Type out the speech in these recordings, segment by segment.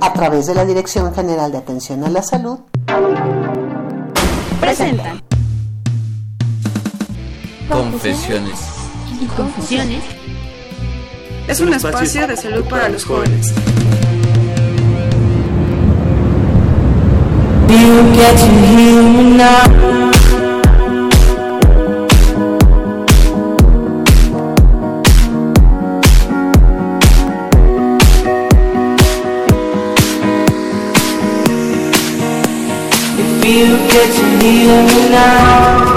A través de la Dirección General de Atención a la Salud, presentan Confesiones. y confusiones. Es un espacio de salud para los jóvenes. you get to hear me now.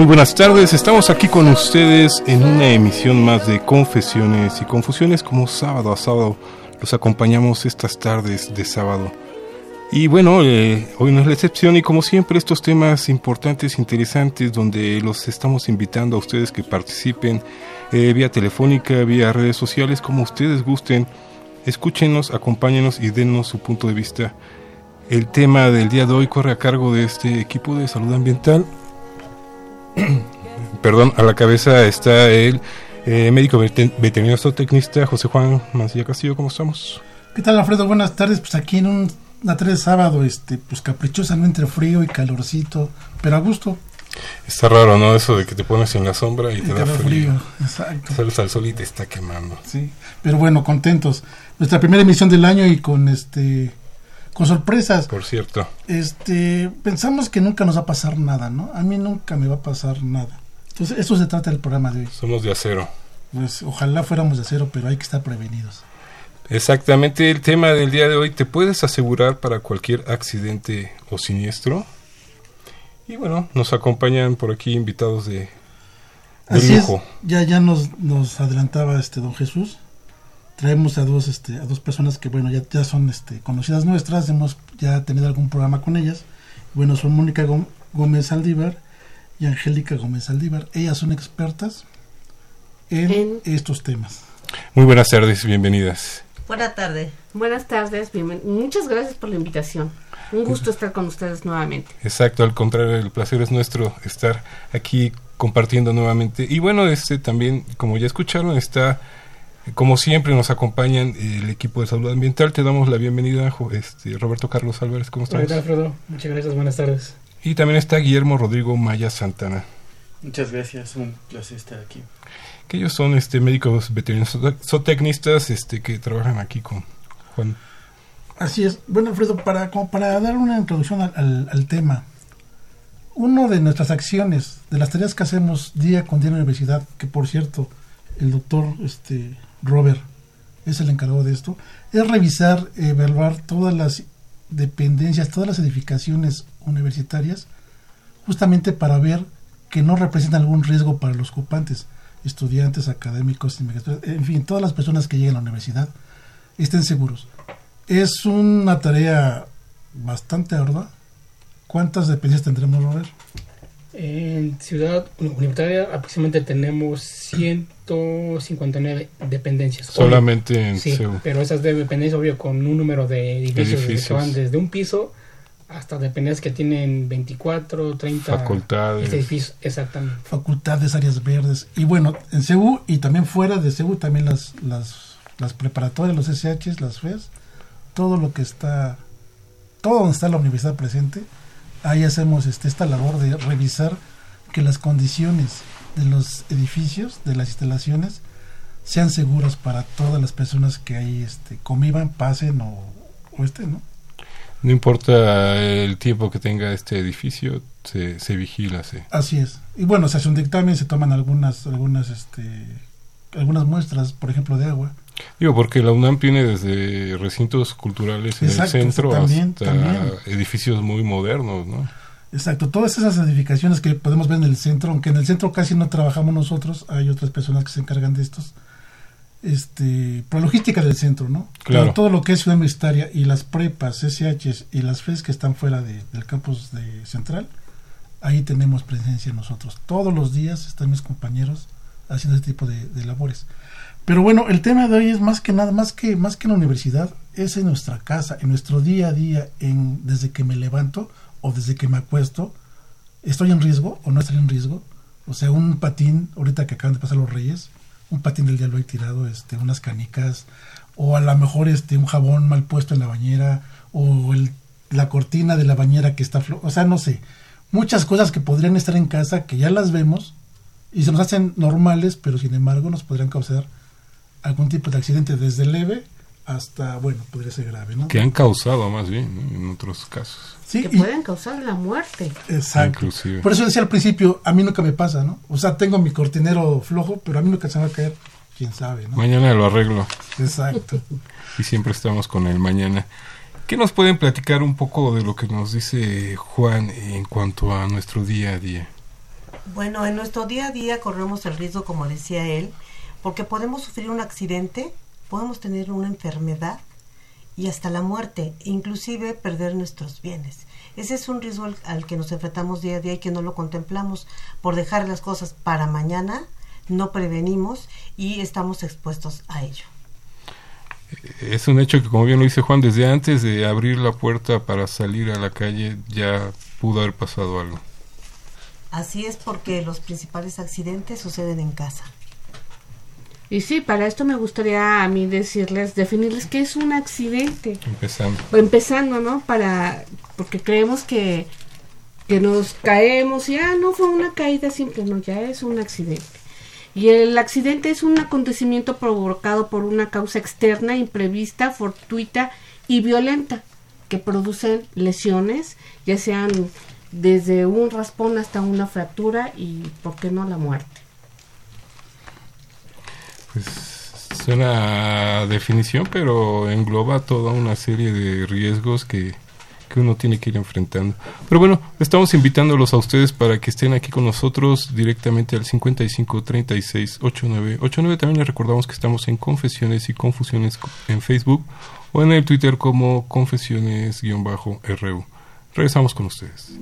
Muy buenas tardes, estamos aquí con ustedes en una emisión más de Confesiones y Confusiones como sábado a sábado. Los acompañamos estas tardes de sábado. Y bueno, eh, hoy no es la excepción y como siempre estos temas importantes, interesantes, donde los estamos invitando a ustedes que participen eh, vía telefónica, vía redes sociales, como ustedes gusten. Escúchenos, acompáñenos y denos su punto de vista. El tema del día de hoy corre a cargo de este equipo de salud ambiental perdón, a la cabeza está el eh, médico veterinario zootecnista José Juan Mancilla Castillo. ¿Cómo estamos? ¿Qué tal, Alfredo? Buenas tardes. Pues aquí en un, una tarde de sábado, este, pues caprichosamente entre frío y calorcito, pero a gusto. Está raro, ¿no? Eso de que te pones en la sombra y, te, da, frío. frío. Exacto. Sales al sol y te está quemando. Sí, pero bueno, contentos. Nuestra primera emisión del año y con este con sorpresas. Por cierto. Este, pensamos que nunca nos va a pasar nada, ¿no? A mí nunca me va a pasar nada. Entonces, eso se trata del programa de hoy. Somos de acero. Pues ojalá fuéramos de acero, pero hay que estar prevenidos. Exactamente, el tema del día de hoy, ¿te puedes asegurar para cualquier accidente o siniestro? Y bueno, nos acompañan por aquí invitados de, Así lujo. ya ya nos, nos adelantaba este don Jesús traemos a dos este a dos personas que bueno ya, ya son este conocidas nuestras hemos ya tenido algún programa con ellas. Bueno son Mónica Gómez Aldívar y Angélica Gómez Aldívar ellas son expertas en, estos temas. Muy buenas tardes bienvenidas. Buenas tardes buenas tardes muchas gracias por la invitación. Un gusto estar con ustedes nuevamente. Exacto al contrario el placer es nuestro estar aquí compartiendo nuevamente. Y bueno este también como ya escucharon está como siempre nos acompañan el equipo de salud ambiental. Te damos la bienvenida, este, Roberto Carlos Álvarez. ¿Cómo estás? Hola, Alfredo. Muchas gracias. Buenas tardes. Y también está Guillermo Rodrigo Maya Santana. Muchas gracias. Un placer estar aquí. Que ellos son este, médicos veterinarios zootecnistas este, que trabajan aquí con Juan. Así es. Bueno, Alfredo, para, como para dar una introducción al, al tema, una de nuestras acciones, de las tareas que hacemos día con día en la universidad, que por cierto, el doctor este, Robert es el encargado de esto, es revisar, evaluar todas las dependencias, todas las edificaciones universitarias, justamente para ver que no representan algún riesgo para los ocupantes, estudiantes, académicos, en fin, todas las personas que lleguen a la universidad estén seguros. Es una tarea bastante ardua. ¿Cuántas dependencias tendremos, Robert? En Ciudad Universitaria aproximadamente tenemos 159 dependencias. Solamente en sí, pero esas dependencias, obvio, con un número de edificios, que van desde un piso hasta dependencias que tienen 24, 30 facultades. edificios. Exactamente. Facultades, áreas verdes. Y bueno, en CEU y también fuera de CEU, también las, las, las preparatorias, los SHs, las FES, todo lo que está, todo donde está la universidad presente ahí hacemos este, esta labor de revisar que las condiciones de los edificios, de las instalaciones, sean seguras para todas las personas que ahí este, convivan, pasen o, o estén, ¿no? No importa el tiempo que tenga este edificio, se, se vigila, sí. Así es. Y bueno, se hace un dictamen, se toman algunas, algunas este, algunas muestras, por ejemplo, de agua. Digo, porque la UNAM tiene desde recintos culturales en el centro hasta edificios muy modernos, ¿no? Exacto, todas esas edificaciones que podemos ver en el centro, aunque en el centro casi no trabajamos nosotros, hay otras personas que se encargan de estos, este, por logística del centro, ¿no? Claro. Pero todo lo que es ciudad universitaria y las prepas, SHs y las FES que están fuera de, del campus de central, ahí tenemos presencia nosotros. Todos los días están mis compañeros haciendo este tipo de, de labores. Pero bueno, el tema de hoy es más que nada, más que, más que en la universidad, es en nuestra casa, en nuestro día a día, en, desde que me levanto o desde que me acuesto, ¿estoy en riesgo o no estoy en riesgo? O sea, un patín, ahorita que acaban de pasar los reyes, un patín del día lo he tirado, este, unas canicas, o a lo mejor este, un jabón mal puesto en la bañera, o la cortina de la bañera que está floja, o sea, no sé, muchas cosas que podrían estar en casa que ya las vemos y se nos hacen normales, pero sin embargo nos podrían causar algún tipo de accidente desde leve hasta, bueno, podría ser grave, ¿no? Que han causado más bien, en otros casos. Sí, que pueden causar la muerte. Exacto. Por eso decía al principio, a mí nunca me pasa, ¿no? O sea, tengo mi cortinero flojo, pero a mí nunca se va a caer, quién sabe, ¿no? Mañana lo arreglo. Exacto. y siempre estamos con el mañana. ¿Qué nos pueden platicar un poco de lo que nos dice Juan en cuanto a nuestro día a día? Bueno, en nuestro día a día corremos el riesgo, como decía él, porque podemos sufrir un accidente, podemos tener una enfermedad y hasta la muerte, inclusive perder nuestros bienes. Ese es un riesgo al, que nos enfrentamos día a día y que no lo contemplamos. Por dejar las cosas para mañana, no prevenimos y estamos expuestos a ello. Es un hecho que, como bien lo dice Juan, desde antes de abrir la puerta para salir a la calle ya pudo haber pasado algo. Así es porque los principales accidentes suceden en casa. Y sí, para esto me gustaría a mí decirles, definirles qué es un accidente. Empezando. Empezando, ¿no? Para, porque creemos que, que nos caemos y, ah, no fue una caída simple, no, ya es un accidente. Y el accidente es un acontecimiento provocado por una causa externa, imprevista, fortuita y violenta, que producen lesiones, ya sean desde un raspón hasta una fractura y, ¿por qué no, la muerte? Pues suena definición, pero engloba toda una serie de riesgos que, que uno tiene que ir enfrentando. Pero bueno, estamos invitándolos a ustedes para que estén aquí con nosotros directamente al 55 36 89 89. También les recordamos que estamos en Confesiones y Confusiones en Facebook o en el Twitter como Confesiones-RU. Regresamos con ustedes.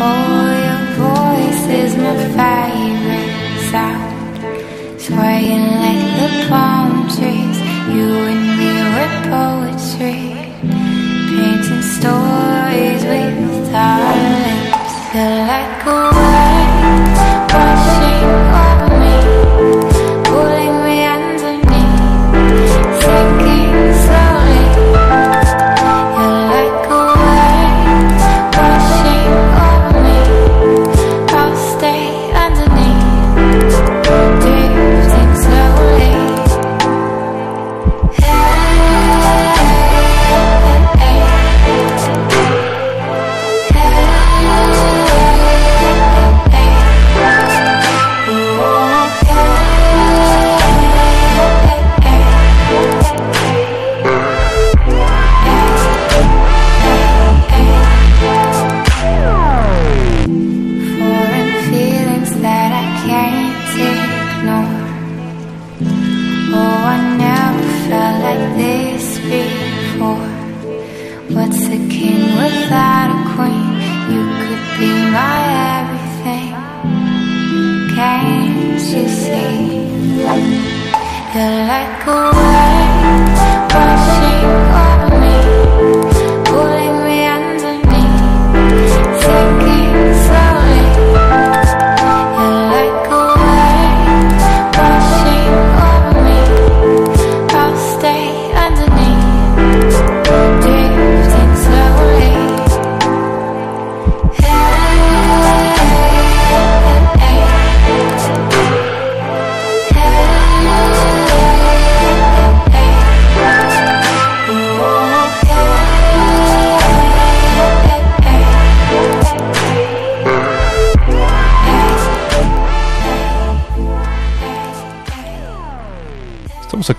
Oh, your voice is my favorite sound. Swaying like the palm trees. You and me were poetry. Painting stories with our lips. Feel like a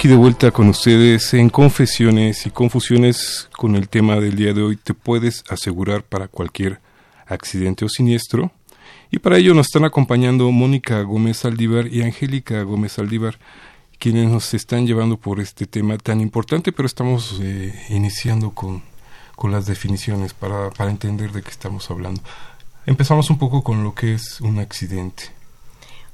de vuelta con ustedes en Confesiones y Confusiones con el tema del día de hoy. ¿Te puedes asegurar para cualquier accidente o siniestro? Y para ello nos están acompañando Mónica Gómez Aldívar y Angélica Gómez Aldívar, quienes nos están llevando por este tema tan importante, pero estamos eh, iniciando con, con las definiciones para, para entender de qué estamos hablando. Empezamos un poco con lo que es un accidente.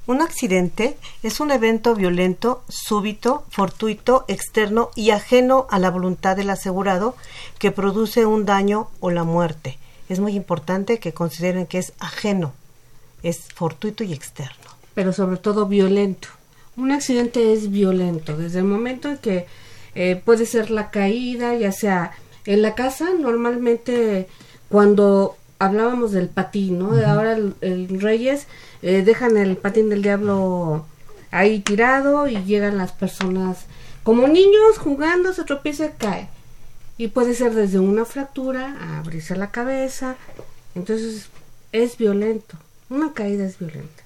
Un accidente es un evento violento, súbito, fortuito, externo y ajeno a la voluntad del asegurado que produce un daño o la muerte. Es muy importante que consideren que es ajeno, es fortuito y externo. Pero sobre todo violento. Un accidente es violento desde el momento en que eh, puede ser la caída, ya sea en la casa, normalmente cuando hablábamos del patín, ¿no? Ahora el, Reyes eh, dejan el patín del diablo ahí tirado y llegan las personas como niños jugando, se tropieza y cae. Y puede ser desde una fractura a abrirse la cabeza. Entonces es violento. Una caída es violenta.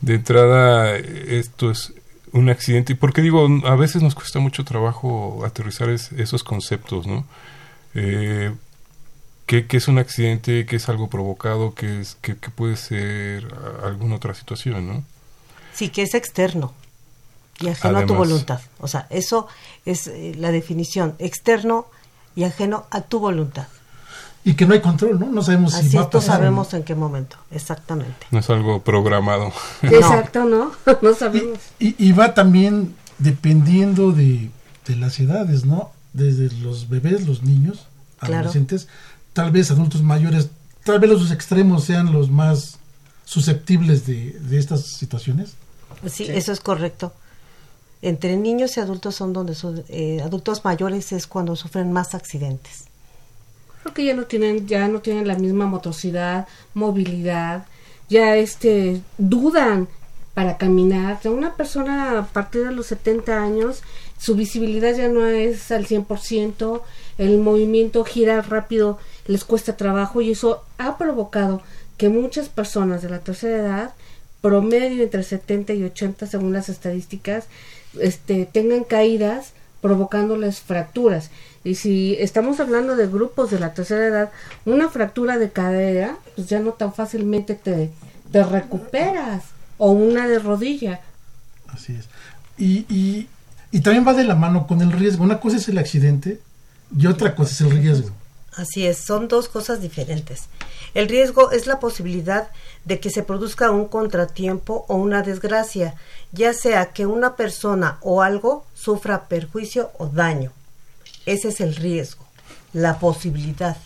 De entrada, esto es un accidente. Y porque digo, a veces nos cuesta mucho trabajo aterrizar esos conceptos, ¿no? Eh, ¿qué, es un accidente? ¿Qué es algo provocado? ¿Qué, es, qué, puede ser alguna otra situación, no? Sí, que es externo y ajeno a tu voluntad. O sea, eso es eh, la definición, externo y ajeno a tu voluntad. Y que no hay control, ¿no? No sabemos si va a pasar. sabemos en qué momento, exactamente. No es algo programado. Exacto, ¿no? No sabemos. Y, va también dependiendo de, de las edades, ¿no? Desde los bebés, los niños, adolescentes, tal vez adultos mayores, tal vez los extremos sean los más susceptibles de, estas situaciones. Sí, eso es correcto. Entre niños y adultos son donde son, eh, adultos mayores es cuando sufren más accidentes. Creo ya no tienen, ya no tienen la misma motricidad, movilidad, ya este dudan para caminar. Una persona a partir de los 70 años, su visibilidad ya no es al 100%, el movimiento gira rápido les cuesta trabajo y eso ha provocado que muchas personas de la tercera edad, promedio entre 70 y 80 según las estadísticas, este, tengan caídas provocándoles fracturas. Y si estamos hablando de grupos de la tercera edad, una fractura de cadera, pues ya no tan fácilmente te, recuperas. O una de rodilla. Así es. Y, y, y también va de la mano con el riesgo. Una cosa es el accidente y otra cosa es el riesgo. Así es, son dos cosas diferentes. El riesgo es la posibilidad de que se produzca un contratiempo o una desgracia, ya sea que una persona o algo sufra perjuicio o daño. Ese es el riesgo, la posibilidad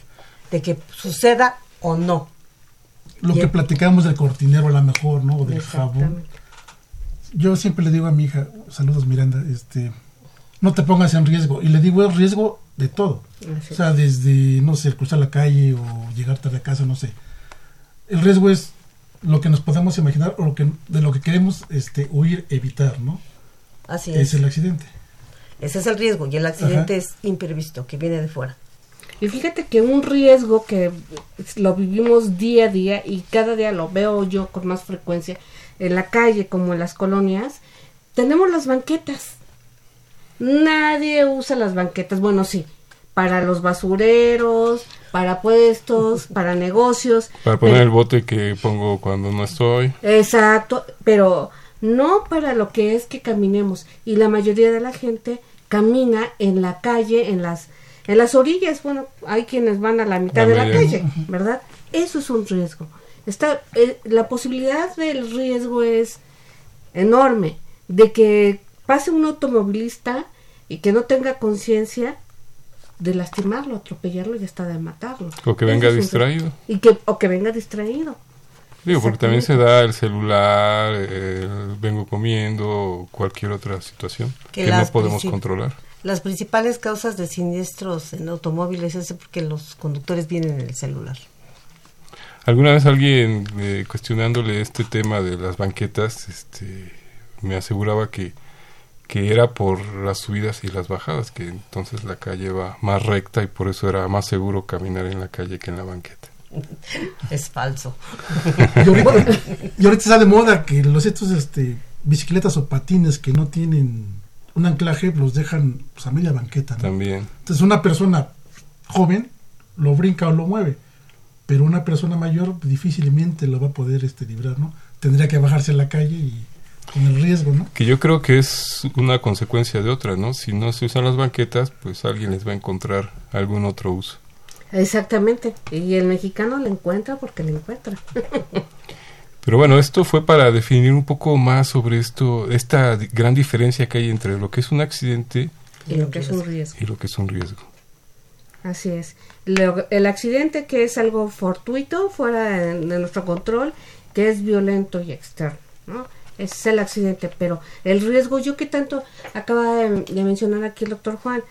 de que suceda o no. Lo que platicamos del cortinero a lo mejor, ¿no? O del jabón. Yo siempre le digo a mi hija, saludos Miranda, este, no te pongas en riesgo. Y le digo, el riesgo de todo. O sea, desde, no sé, cruzar la calle o llegar tarde a casa, no sé. El riesgo es lo que nos podemos imaginar o lo que, de lo que queremos este, huir, evitar, ¿no? Así es. Es el accidente. Ese es el riesgo y el accidente es imprevisto, que viene de fuera. Y fíjate que un riesgo que lo vivimos día a día y cada día lo veo yo con más frecuencia en la calle como en las colonias, tenemos las banquetas. Nadie usa las banquetas, bueno, sí, para los basureros, para puestos, para negocios. Para poner el bote que pongo cuando no estoy. Exacto, pero no para lo que es que caminemos. Y la mayoría de la gente camina en la calle, en las, en las orillas. Bueno, hay quienes van a la mitad de la calle, ¿verdad? Eso es un riesgo. Está, eh, la posibilidad del riesgo es enorme de que pase un automovilista y que no tenga conciencia de lastimarlo, atropellarlo y hasta de matarlo. O que venga distraído. Y que, o que venga distraído. Digo, porque también se da el celular, vengo comiendo, cualquier otra situación que, no podemos controlar. Las principales causas de siniestros en automóviles es porque los conductores vienen en el celular. ¿Alguna vez alguien eh, cuestionándole este tema de las banquetas este, me aseguraba que que era por las subidas y las bajadas, que entonces la calle va más recta y por eso era más seguro caminar en la calle que en la banqueta. Es falso. y, ahorita, está de moda que los estos este, bicicletas o patines que no tienen un anclaje los dejan pues, a media banqueta. También. Entonces una persona joven lo brinca o lo mueve, pero una persona mayor difícilmente lo va a poder este, librar, ¿no? Tendría que bajarse a la calle y con el riesgo, ¿no? Que yo creo que es una consecuencia de otra, ¿no? Si no se usan las banquetas, pues alguien les va a encontrar algún otro uso. Exactamente. Y el mexicano le encuentra porque le encuentra. Pero bueno, esto fue para definir un poco más sobre esto, esta gran diferencia que hay entre lo que es un accidente y lo que es un riesgo. Y lo que es un riesgo. Así es. el accidente que es algo fortuito, fuera de, nuestro control, que es violento y externo, ¿no? Es el accidente, pero el riesgo, yo que tanto acaba de, mencionar aquí el doctor Juan,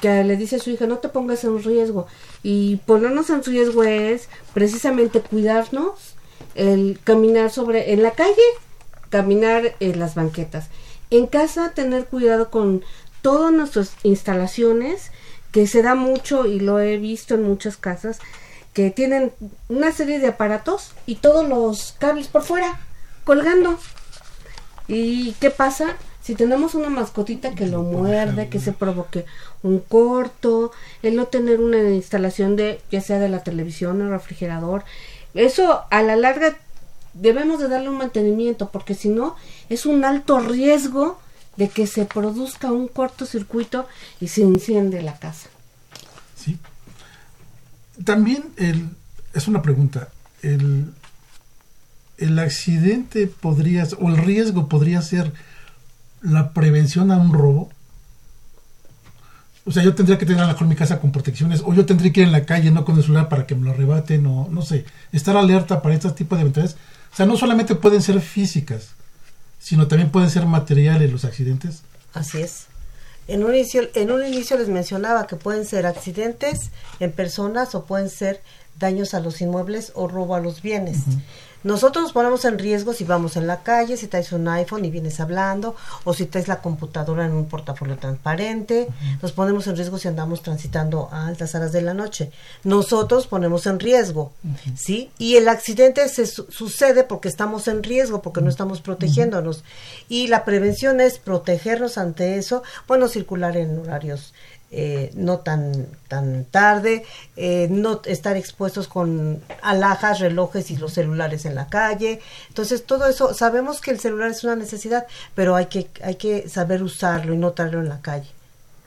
que le dice a su hija, no te pongas en riesgo. Y ponernos en riesgo es precisamente cuidarnos, el caminar sobre, en la calle, caminar en las banquetas. En casa, tener cuidado con todas nuestras instalaciones, que se da mucho y lo he visto en muchas casas, que tienen una serie de aparatos y todos los cables por fuera, colgando. ¿Y qué pasa? Si tenemos una mascotita que lo muerde, que se provoque un corto, el no tener una instalación de, ya sea de la televisión o refrigerador, eso a la larga debemos de darle un mantenimiento, porque si no, es un alto riesgo de que se produzca un cortocircuito y se enciende la casa. Sí. También el, es una pregunta. El, el accidente podría, o el riesgo podría ser la prevención a un robo. O sea, yo tendría que tener a lo mejor mi casa con protecciones, o yo tendría que ir en la calle, no con el celular para que me lo arrebaten, o no sé, estar alerta para este tipo de eventualidades. O sea, no solamente pueden ser físicas, sino también pueden ser materiales los accidentes. Así es. En un inicio, en un inicio les mencionaba que pueden ser accidentes en personas o pueden ser daños a los inmuebles o robo a los bienes. Nosotros nos ponemos en riesgo si vamos en la calle, si traes un iPhone y vienes hablando, o si traes la computadora en un portafolio transparente. Nos ponemos en riesgo si andamos transitando a altas horas de la noche. Nosotros ponemos en riesgo, ¿sí? Y el accidente se sucede porque estamos en riesgo, porque no estamos protegiéndonos. Y la prevención es protegernos ante eso, bueno, circular en horarios eh, no tan, tan tarde, eh, no estar expuestos con alhajas, relojes y los celulares en la calle. Entonces, todo eso, sabemos que el celular es una necesidad, pero hay que, hay que saber usarlo y no traerlo en la calle.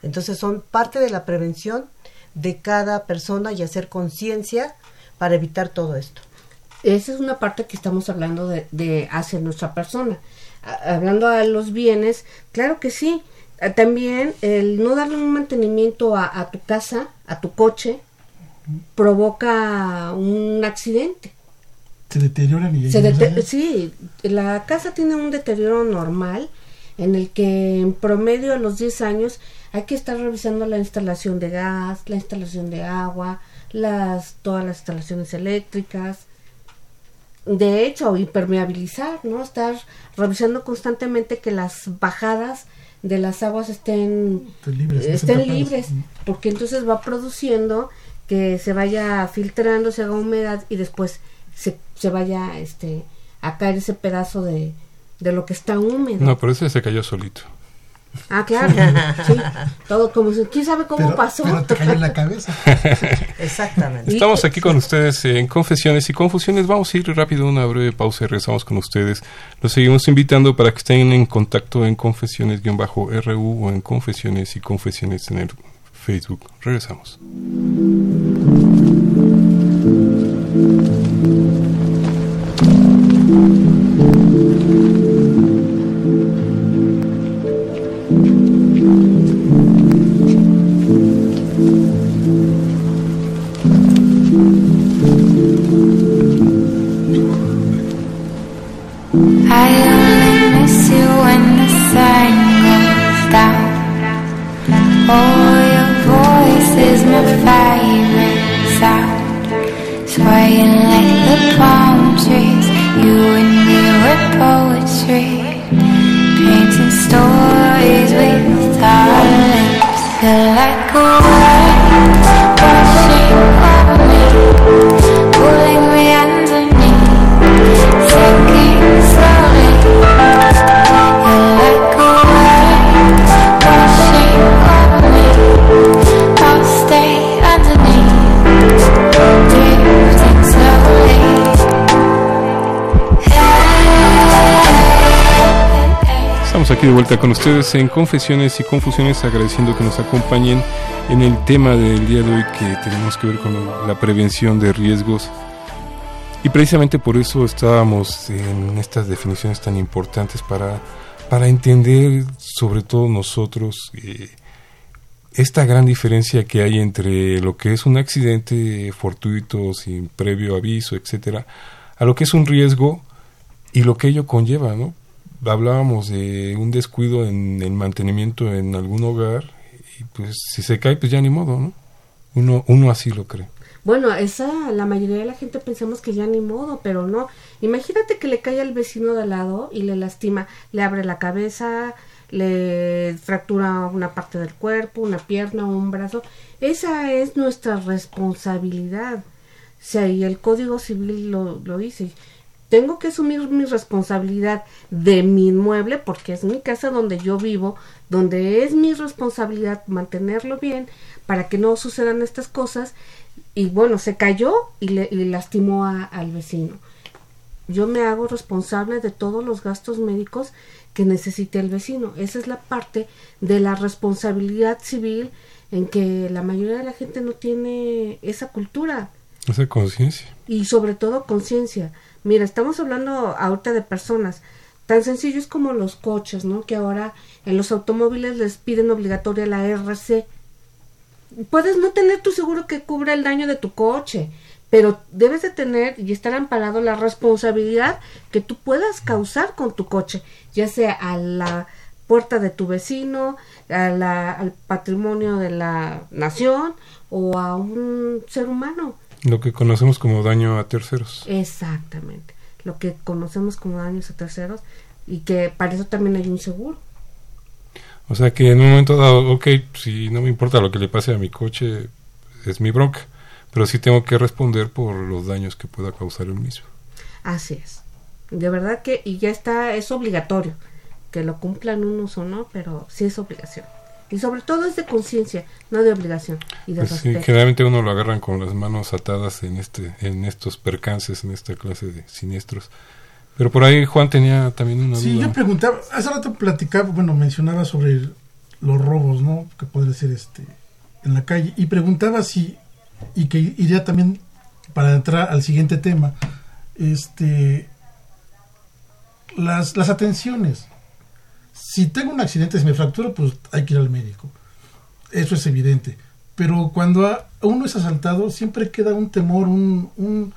Entonces, son parte de la prevención de cada persona y hacer conciencia para evitar todo esto. Esa es una parte que estamos hablando de, de nuestra persona. hablando de los bienes, claro que sí, también el no darle un mantenimiento a, tu casa, a tu coche, provoca un accidente. Se deterioran y se Sí, la casa tiene un deterioro normal en el que en promedio a los 10 años hay que estar revisando la instalación de gas, la instalación de agua, las todas las instalaciones eléctricas. De hecho, impermeabilizar, ¿no? Estar revisando constantemente que las bajadas de las aguas estén libres, estén libres porque entonces va produciendo que se vaya filtrando, se haga humedad y después se, se vaya este a caer ese pedazo de, de lo que está húmedo. No, pero ese se cayó solito. Ah, claro. sí, todo como quién sabe cómo pasó. Pero te cayó en la cabeza. Exactamente. Estamos aquí con ustedes en Confesiones y Confusiones. Vamos a ir rápido a una breve pausa y regresamos con ustedes. Los seguimos invitando para que estén en contacto en confesiones-ru o en Confesiones y Confesiones en el Facebook. Regresamos. I only miss you when the sun goes down. Oh, your voice is my favorite sound. Swaying like the palm trees, you and me were poetry. Painting stories with our lips, feel like a word. Vuelta con ustedes en Confesiones y Confusiones, agradeciendo que nos acompañen en el tema del día de hoy que tenemos que ver con la prevención de riesgos. Y precisamente por eso estábamos en estas definiciones tan importantes para, para entender, sobre todo nosotros, eh, esta gran diferencia que hay entre lo que es un accidente fortuito, sin previo aviso, etcétera, a lo que es un riesgo y lo que ello conlleva, ¿no? Hablábamos de un descuido en el mantenimiento en algún hogar y pues si se cae pues ya ni modo, ¿no? Uno, uno así lo cree. Bueno, esa, la mayoría de la gente pensamos que ya ni modo, pero no. Imagínate que le cae al vecino de al lado y le lastima, le abre la cabeza, le fractura una parte del cuerpo, una pierna un brazo. Esa es nuestra responsabilidad. O sea, y el Código Civil lo, lo dice. Tengo que asumir mi responsabilidad de mi inmueble porque es mi casa donde yo vivo, donde es mi responsabilidad mantenerlo bien para que no sucedan estas cosas. Y bueno, se cayó y le, lastimó al vecino. Yo me hago responsable de todos los gastos médicos que necesite el vecino. Esa es la parte de la responsabilidad civil en que la mayoría de la gente no tiene esa cultura. Esa conciencia. Y sobre todo conciencia. Mira, estamos hablando ahorita de personas tan sencillos como los coches, ¿no? Que ahora en los automóviles les piden obligatoria la RC. Puedes no tener tu seguro que cubra el daño de tu coche, pero debes de tener y estar amparado la responsabilidad que tú puedas causar con tu coche, ya sea a la puerta de tu vecino, a la, al patrimonio de la nación o a un ser humano. Lo que conocemos como daño a terceros. Exactamente, lo que conocemos como daños a terceros y que para eso también hay un seguro. O sea que en un momento dado, ok, si no me importa lo que le pase a mi coche, es mi bronca pero sí tengo que responder por los daños que pueda causar el mismo. Así es. De verdad que, y ya está, es obligatorio que lo cumplan unos o no, pero sí es obligación. Y sobre todo es de conciencia, no de obligación. Y de pues sí, generalmente uno lo agarran con las manos atadas en, este, en estos percances, en esta clase de siniestros. Pero por ahí Juan tenía también una sí, yo preguntaba, hace rato platicaba, bueno, mencionaba sobre los robos, ¿no? Que puede ser este en la calle. Y preguntaba si y que iría también para entrar al siguiente tema, este, las, las atenciones. Si tengo un accidente, si me fracturo, pues hay que ir al médico. Eso es evidente. Pero cuando uno es asaltado, siempre queda un temor, un, un,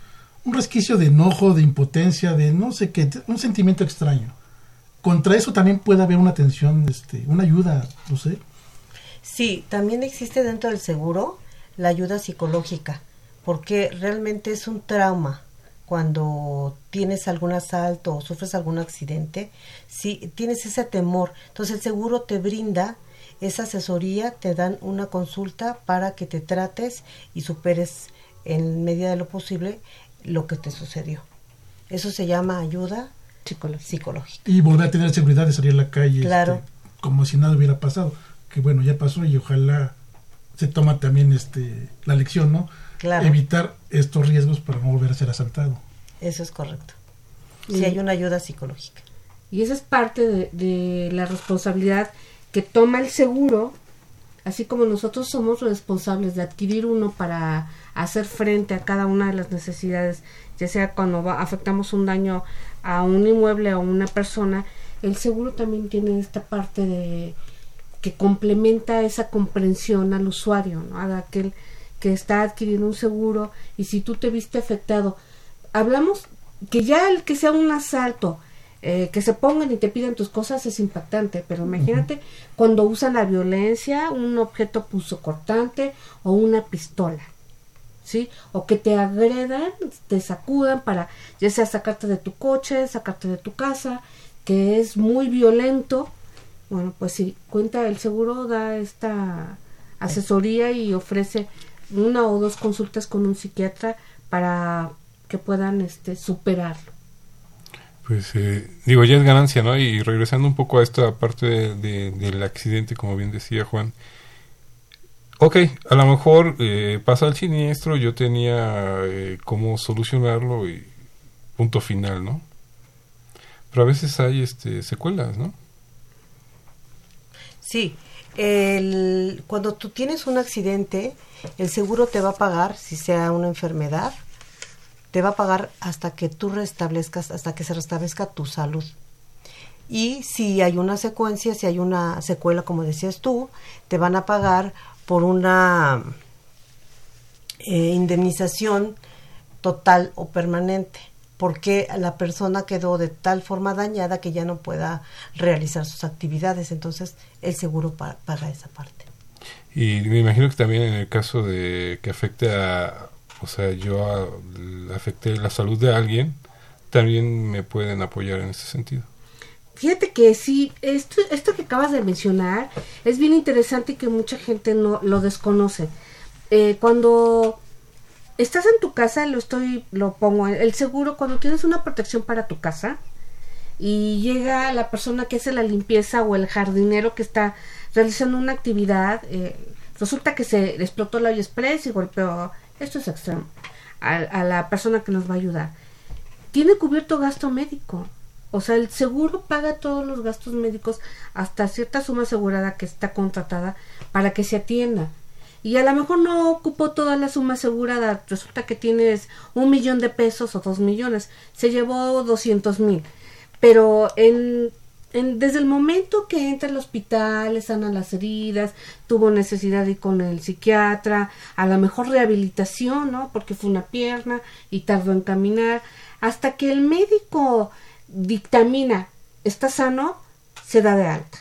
resquicio de enojo, de impotencia, de no sé qué, un sentimiento extraño. Contra eso también puede haber una atención, este, una ayuda, no sé. Sí, también existe dentro del seguro la ayuda psicológica, porque realmente es un trauma cuando tienes algún asalto o sufres algún accidente, si tienes ese temor, entonces el seguro te brinda esa asesoría, te dan una consulta para que te trates y superes en medida de lo posible lo que te sucedió. Eso se llama ayuda psicológica. Y volver a tener seguridad de salir a la calle este, como si nada hubiera pasado. Que bueno, ya pasó y ojalá se toma también este la lección, ¿no? Evitar estos riesgos para no volver a ser asaltado. Eso es correcto. Si hay una ayuda psicológica. Y esa es parte de, de, la responsabilidad que toma el seguro, así como nosotros somos responsables de adquirir uno para hacer frente a cada una de las necesidades, ya sea cuando afectamos un daño a un inmueble o a una persona, el seguro también tiene esta parte de que complementa esa comprensión al usuario, ¿no? a aquel que está adquiriendo un seguro y si tú te viste afectado. Hablamos que ya el que sea un asalto, eh, que se pongan y te piden tus cosas es impactante, pero imagínate cuando usan la violencia, un objeto cortante o una pistola, ¿sí? O que te agredan, te sacudan para ya sea sacarte de tu coche, sacarte de tu casa, que es muy violento bueno, pues sí, cuenta el seguro da esta asesoría y ofrece una o dos consultas con un psiquiatra para que puedan este superarlo. Pues eh, digo, ya es ganancia, ¿no? Y regresando un poco a esta parte de, del accidente, como bien decía Juan, ok, a lo mejor eh, pasa el siniestro, yo tenía eh, cómo solucionarlo y punto final, ¿no? Pero a veces hay este, secuelas, ¿no? Sí, el, cuando tú tienes un accidente, el seguro te va a pagar, si sea una enfermedad, te va a pagar hasta que tú restablezcas, hasta que se restablezca tu salud. Y si hay una secuencia, si hay una secuela, como decías tú, te van a pagar por una eh, indemnización total o permanente porque la persona quedó de tal forma dañada que ya no pueda realizar sus actividades. Entonces, el seguro paga esa parte. Y me imagino que también en el caso de que afecte a, o sea, yo afecte la salud de alguien, también me pueden apoyar en ese sentido. Fíjate que sí, esto, esto que acabas de mencionar es bien interesante y que mucha gente no lo desconoce. Eh, cuando estás en tu casa, lo estoy, lo pongo, el seguro, cuando tienes una protección para tu casa y llega la persona que hace la limpieza o el jardinero que está realizando una actividad, eh, resulta que se explotó la express y golpeó, esto es extremo, a, a la persona que nos va a ayudar. Tiene cubierto gasto médico. O sea, el seguro paga todos los gastos médicos hasta cierta suma asegurada que está contratada para que se atienda y a lo mejor no ocupó toda la suma asegurada, resulta que tienes un millón de pesos o dos millones, se llevó doscientos mil, pero en, en, desde el momento que entra al hospital, le sanan las heridas, tuvo necesidad de ir con el psiquiatra, a lo mejor rehabilitación, ¿no? Porque fue una pierna y tardó en caminar, hasta que el médico dictamina está sano, se da de alta.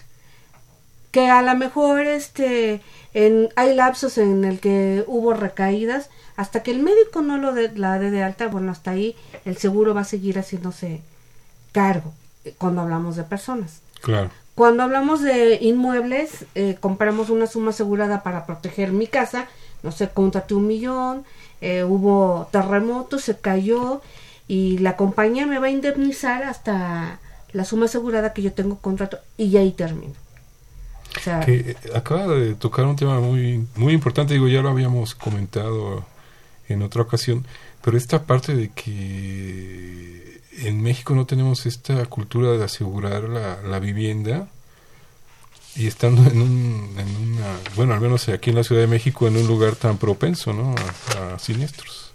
Que a lo mejor este en, hay lapsos en el que hubo recaídas. Hasta que el médico no lo de, la dé de alta, bueno, hasta ahí el seguro va a seguir haciéndose cargo eh, cuando hablamos de personas. Claro. Cuando hablamos de inmuebles, eh, compramos una suma asegurada para proteger mi casa, no sé, contraté un millón, eh, hubo terremoto, se cayó y la compañía me va a indemnizar hasta la suma asegurada que yo tengo contrato y ahí termino que acaba de tocar un tema muy, muy importante, digo, ya lo habíamos comentado en otra ocasión, pero esta parte de que en México no tenemos esta cultura de asegurar la, la vivienda y estando en, un, en una, bueno, al menos aquí en la Ciudad de México, en un lugar tan propenso, ¿no? A, siniestros.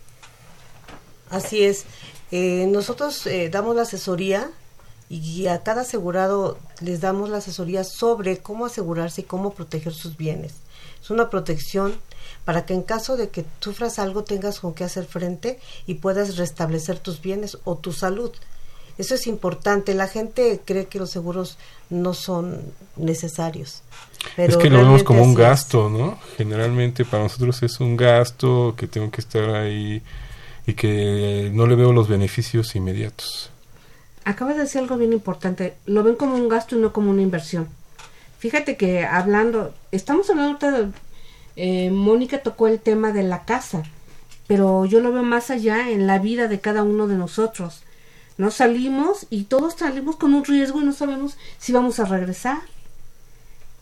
Así es. Eh, nosotros eh, damos la asesoría y a cada asegurado les damos la asesoría sobre cómo asegurarse y cómo proteger sus bienes. Es una protección para que en caso de que sufras algo tengas con qué hacer frente y puedas restablecer tus bienes o tu salud. Eso es importante. La gente cree que los seguros no son necesarios. Pero es que lo vemos como un gasto, ¿no? Generalmente para nosotros es un gasto que tengo que estar ahí y que no le veo los beneficios inmediatos acabas de decir algo bien importante. Lo ven como un gasto y no como una inversión. Fíjate que hablando, estamos hablando eh, Mónica tocó el tema de la casa, pero yo lo veo más allá en la vida de cada uno de nosotros. No salimos y todos salimos con un riesgo y no sabemos si vamos a regresar.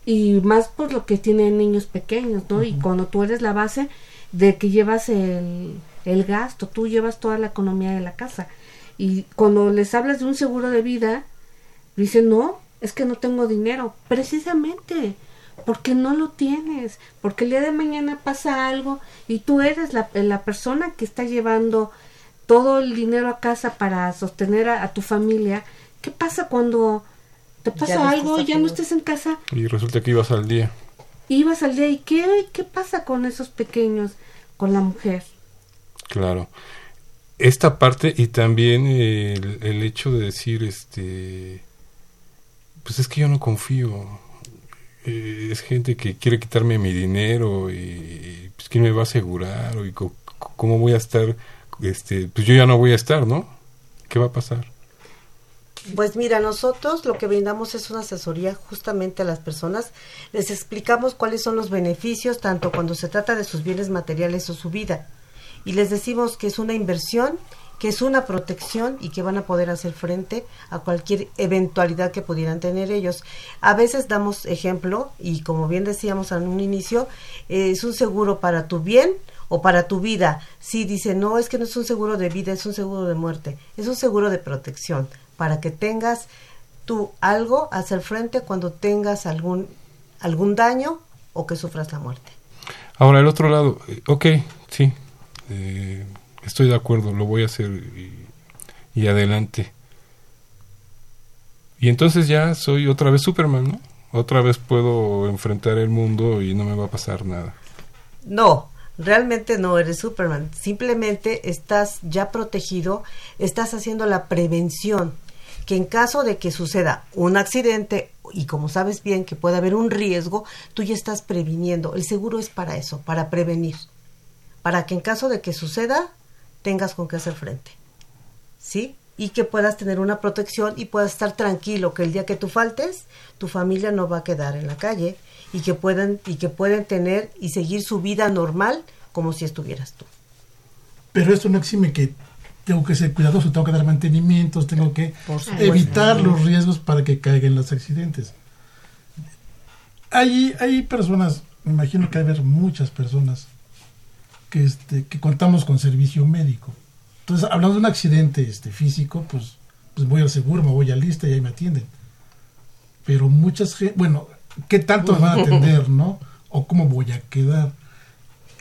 Y más por lo que tienen niños pequeños, ¿no? Y cuando tú eres la base de que llevas el, el gasto, tú llevas toda la economía de la casa. Y cuando les hablas de un seguro de vida, dicen, no, es que no tengo dinero. Precisamente, porque no lo tienes, porque el día de mañana pasa algo y tú eres la, la persona que está llevando todo el dinero a casa para sostener a, tu familia. ¿Qué pasa cuando te pasa algo y ya no estés en casa? Y resulta que ibas al día. Ibas al día y ¿qué, qué pasa con esos pequeños, con la mujer? Claro esta parte y también el, el, hecho de decir este pues es que yo no confío. Eh, es gente que quiere quitarme mi dinero y pues quién me va a asegurar y cómo voy a estar este pues yo ya no voy a estar no qué va a pasar pues mira, nosotros lo que brindamos es una asesoría justamente a las personas. Les explicamos cuáles son los beneficios, tanto cuando se trata de sus bienes materiales o su vida y les decimos que es una inversión, que es una protección y que van a poder hacer frente a cualquier eventualidad que pudieran tener ellos. A veces damos ejemplo y como bien decíamos en un inicio, es un seguro para tu bien o para tu vida. Si dice, no, es que no es un seguro de vida, es un seguro de muerte, es un seguro de protección para que tengas tú algo a hacer frente cuando tengas algún algún daño o que sufras la muerte. Ahora, el otro lado, eh, ok, sí, eh, estoy de acuerdo, lo voy a hacer y, adelante. Y entonces ya soy otra vez Superman, ¿no? Otra vez puedo enfrentar el mundo y no me va a pasar nada. No, realmente no eres Superman. Simplemente estás ya protegido, estás haciendo la prevención que en caso de que suceda un accidente y como sabes bien que puede haber un riesgo, tú ya estás previniendo. El seguro es para eso, para prevenir. Para que en caso de que suceda, tengas con qué hacer frente. ¿Sí? Y que puedas tener una protección y puedas estar tranquilo que el día que tú faltes, tu familia no va a quedar en la calle y que pueden y que pueden tener y seguir su vida normal como si estuvieras tú. Pero esto no exime que tengo que ser cuidadoso, tengo que dar mantenimientos, tengo que evitar los riesgos para que caigan los accidentes. Hay, hay personas, me imagino que hay muchas personas que, este, que contamos con servicio médico. Entonces, hablando de un accidente este, físico, pues, pues voy al seguro, me voy a lista y ahí me atienden. Pero muchas, bueno, ¿qué tanto me van a atender, no? ¿O cómo voy a quedar?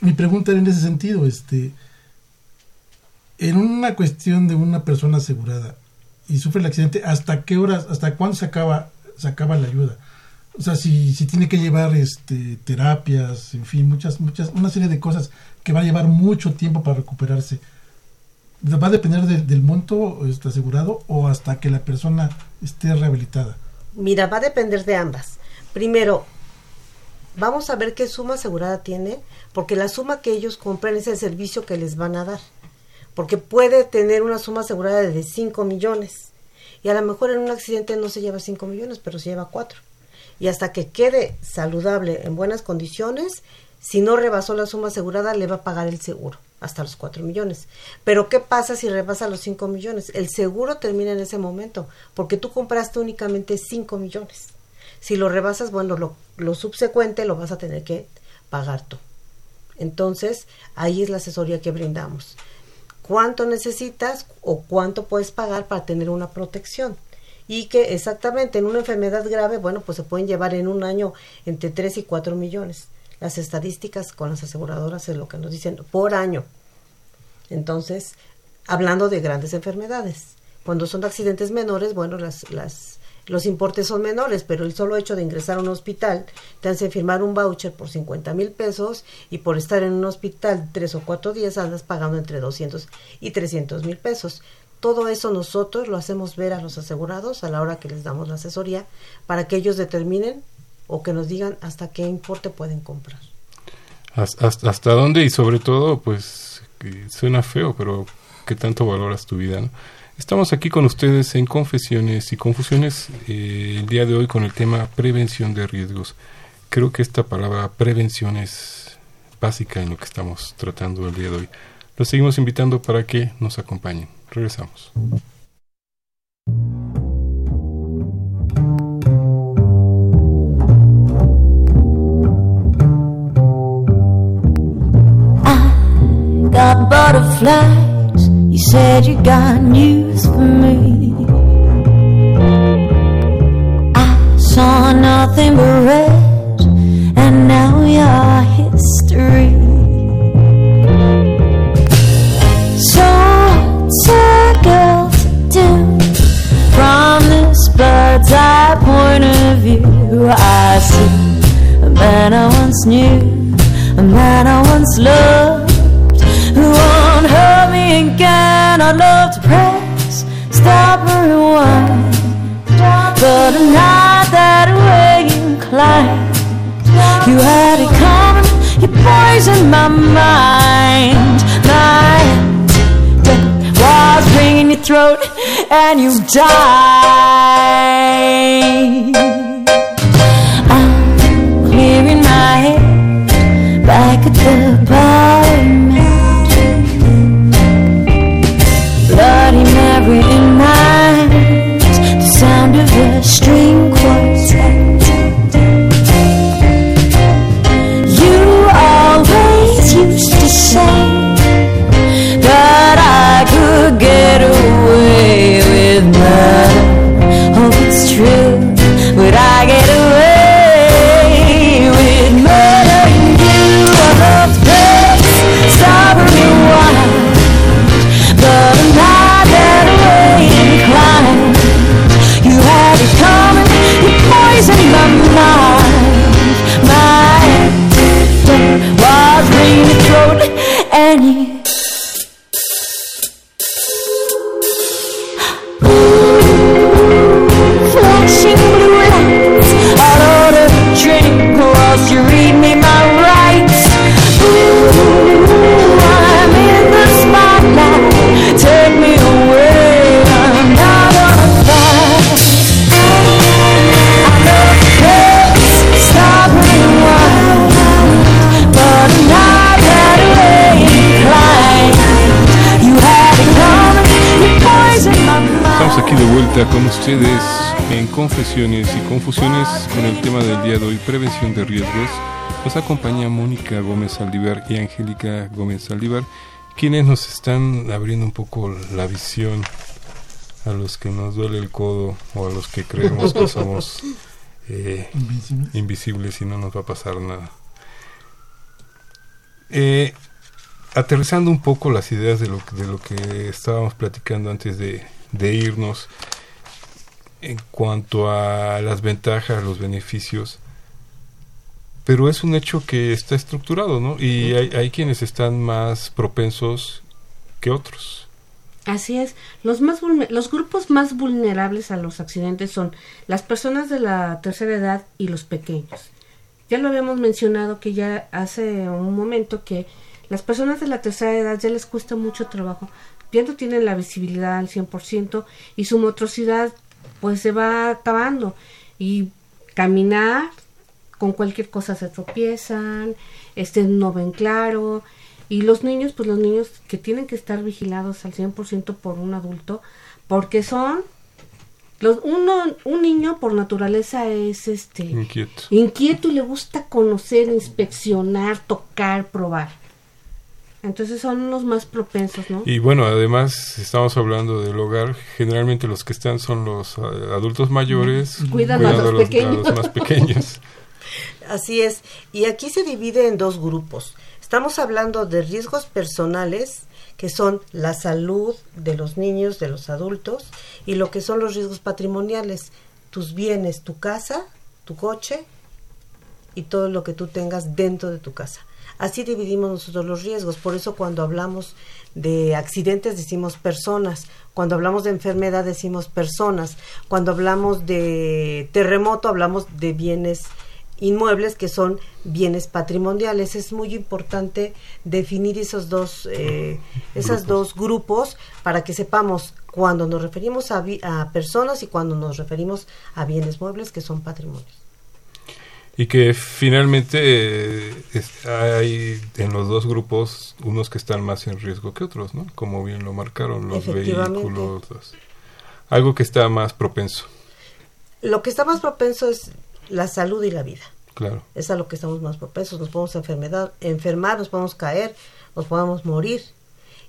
Mi pregunta era en ese sentido, este, en una cuestión de una persona asegurada y sufre el accidente, ¿hasta qué horas, hasta cuándo se acaba, se acaba la ayuda? O sea, si, si tiene que llevar este, terapias, en fin, muchas, muchas, una serie de cosas que va a llevar mucho tiempo para recuperarse. ¿Va a depender del monto este, asegurado o hasta que la persona esté rehabilitada? Mira, va a depender de ambas. Primero, vamos a ver qué suma asegurada tiene, porque la suma que ellos compran es el servicio que les van a dar porque puede tener una suma asegurada de 5 millones y a lo mejor en un accidente no se lleva 5 millones, pero se lleva 4. Y hasta que quede saludable en buenas condiciones, si no rebasó la suma asegurada, le va a pagar el seguro hasta los 4 millones. Pero ¿qué pasa si rebasa los 5 millones? El seguro termina en ese momento, porque tú compraste únicamente 5 millones. Si lo rebasas, bueno, lo, lo subsecuente lo vas a tener que pagar tú. Entonces, ahí es la asesoría que brindamos cuánto necesitas o cuánto puedes pagar para tener una protección. Y que exactamente en una enfermedad grave, bueno, pues se pueden llevar en un año entre 3 y 4 millones. Las estadísticas con las aseguradoras es lo que nos dicen por año. Entonces, hablando de grandes enfermedades. Cuando son accidentes menores, bueno, las, las los importes son menores, pero el solo hecho de ingresar a un hospital te hace firmar un voucher por 50 mil pesos y por estar en un hospital tres o cuatro días andas pagando entre 200 y 300 mil pesos. Todo eso nosotros lo hacemos ver a los asegurados a la hora que les damos la asesoría para que ellos determinen o que nos digan hasta qué importe pueden comprar. ¿Hasta, hasta dónde? Y sobre todo, pues, suena feo, pero ¿qué tanto valoras tu vida? ¿no? Estamos aquí con ustedes en Confesiones y Confusiones eh, el día de hoy con el tema prevención de riesgos. Creo que esta palabra prevención es básica en lo que estamos tratando el día de hoy. Los seguimos invitando para que nos acompañen. Regresamos. You said you got news for me. I saw nothing but red, and now you're history. So, what's a girl to do from this bird's eye point of view? I see a man I once knew, a man I once loved, love to press, stop and rewind. But I'm not that way inclined. You had it coming, you poisoned my mind. My head was ringing your throat, and you died. I'm clearing my head many Estamos aquí de vuelta con ustedes en Confesiones y Confusiones con el tema del día de hoy, prevención de riesgos. Nos acompaña Mónica Gómez Aldívar y Angélica Gómez Aldívar, quienes nos están abriendo un poco la visión a los que nos duele el codo o a los que creemos que somos eh, Invencibles. invisibles y no nos va a pasar nada. Eh, aterrizando un poco las ideas de lo, de lo que estábamos platicando antes de, de irnos en cuanto a las ventajas, los beneficios, pero es un hecho que está estructurado, ¿no? Y hay, hay quienes están más propensos que otros. Así es. Los, más los grupos más vulnerables a los accidentes son las personas de la tercera edad y los pequeños. Ya lo habíamos mencionado que ya hace un momento que las personas de la tercera edad ya les cuesta mucho trabajo. Ya no tienen la visibilidad al 100% y su motricidad pues se va acabando. Y caminar con cualquier cosa se tropiezan, este no ven claro. Y los niños, pues los niños que tienen que estar vigilados al 100% por un adulto, porque son los uno un niño por naturaleza es este Inquieto. inquieto y le gusta conocer, inspeccionar, tocar, probar. Entonces son los más propensos, ¿no? Y bueno, además estamos hablando del hogar, generalmente los que están son los eh, adultos mayores Cuidan a los cuidando a los, a pequeños. los más pequeños. Así es. Y aquí se divide en dos grupos. Estamos hablando de riesgos personales, que son la salud de los niños, de los adultos, y lo que son los riesgos patrimoniales, tus bienes, tu casa, tu coche y todo lo que tú tengas dentro de tu casa. Así dividimos nosotros los riesgos. Por eso cuando hablamos de accidentes decimos personas. Cuando hablamos de enfermedad decimos personas. Cuando hablamos de terremoto hablamos de bienes inmuebles que son bienes patrimoniales. Es muy importante definir esos dos, eh, esas dos grupos para que sepamos cuando nos referimos a, a personas y cuando nos referimos a bienes muebles que son patrimonios. Y que finalmente eh, es- hay en los dos grupos unos que están más en riesgo que otros, ¿no? Como bien lo marcaron los vehículos. los- algo que está más propenso, Lo que está más propenso es la salud y la vida. claro. Es a lo que estamos más propensos. Nos podemos enfermedad, enfermar, nos podemos caer, nos podemos morir.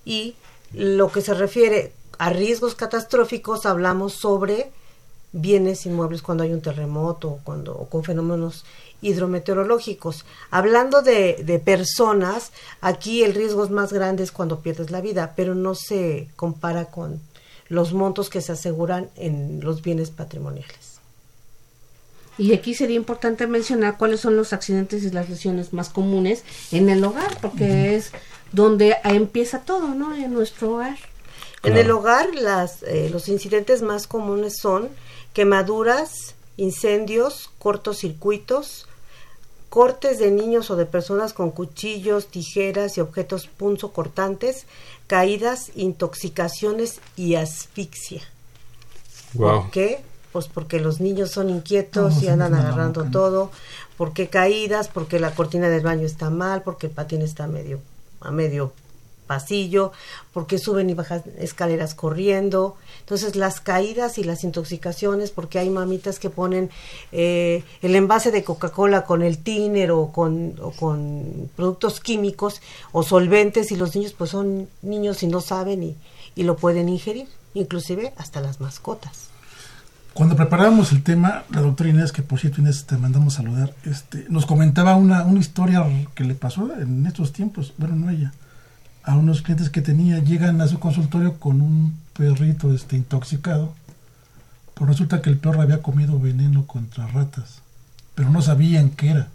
Y lo que se refiere a riesgos catastróficos, hablamos sobre bienes inmuebles cuando hay un terremoto o, cuando, o con fenómenos hidrometeorológicos. Hablando de, de personas, aquí el riesgo es más grande es cuando pierdes la vida, pero no se compara con los montos que se aseguran en los bienes patrimoniales. Y aquí sería importante mencionar cuáles son los accidentes y las lesiones más comunes en el hogar, porque es donde empieza todo, ¿no? En nuestro hogar. En el hogar, las, eh, los incidentes más comunes son quemaduras, incendios, cortocircuitos, cortes de niños o de personas con cuchillos, tijeras y objetos punzocortantes, caídas, intoxicaciones y asfixia. Wow. ¿Por qué? Pues porque los niños son inquietos y andan agarrando todo. Porque caídas, porque la cortina del baño está mal, porque el patín está medio a medio pasillo, porque suben y bajan escaleras corriendo. Entonces las caídas y las intoxicaciones, porque hay mamitas que ponen eh, el envase de Coca-Cola con el tiner o con, o con productos químicos o solventes y los niños pues son niños y no saben y, y lo pueden ingerir, inclusive hasta las mascotas. Cuando preparábamos el tema, la doctora Inés, que por cierto Inés te mandamos saludar, este, nos comentaba una, una historia que le pasó en estos tiempos, bueno, no ella, a unos clientes que tenía, llegan a su consultorio con un perrito este, intoxicado, pero resulta que el perro había comido veneno contra ratas, pero no sabían qué era.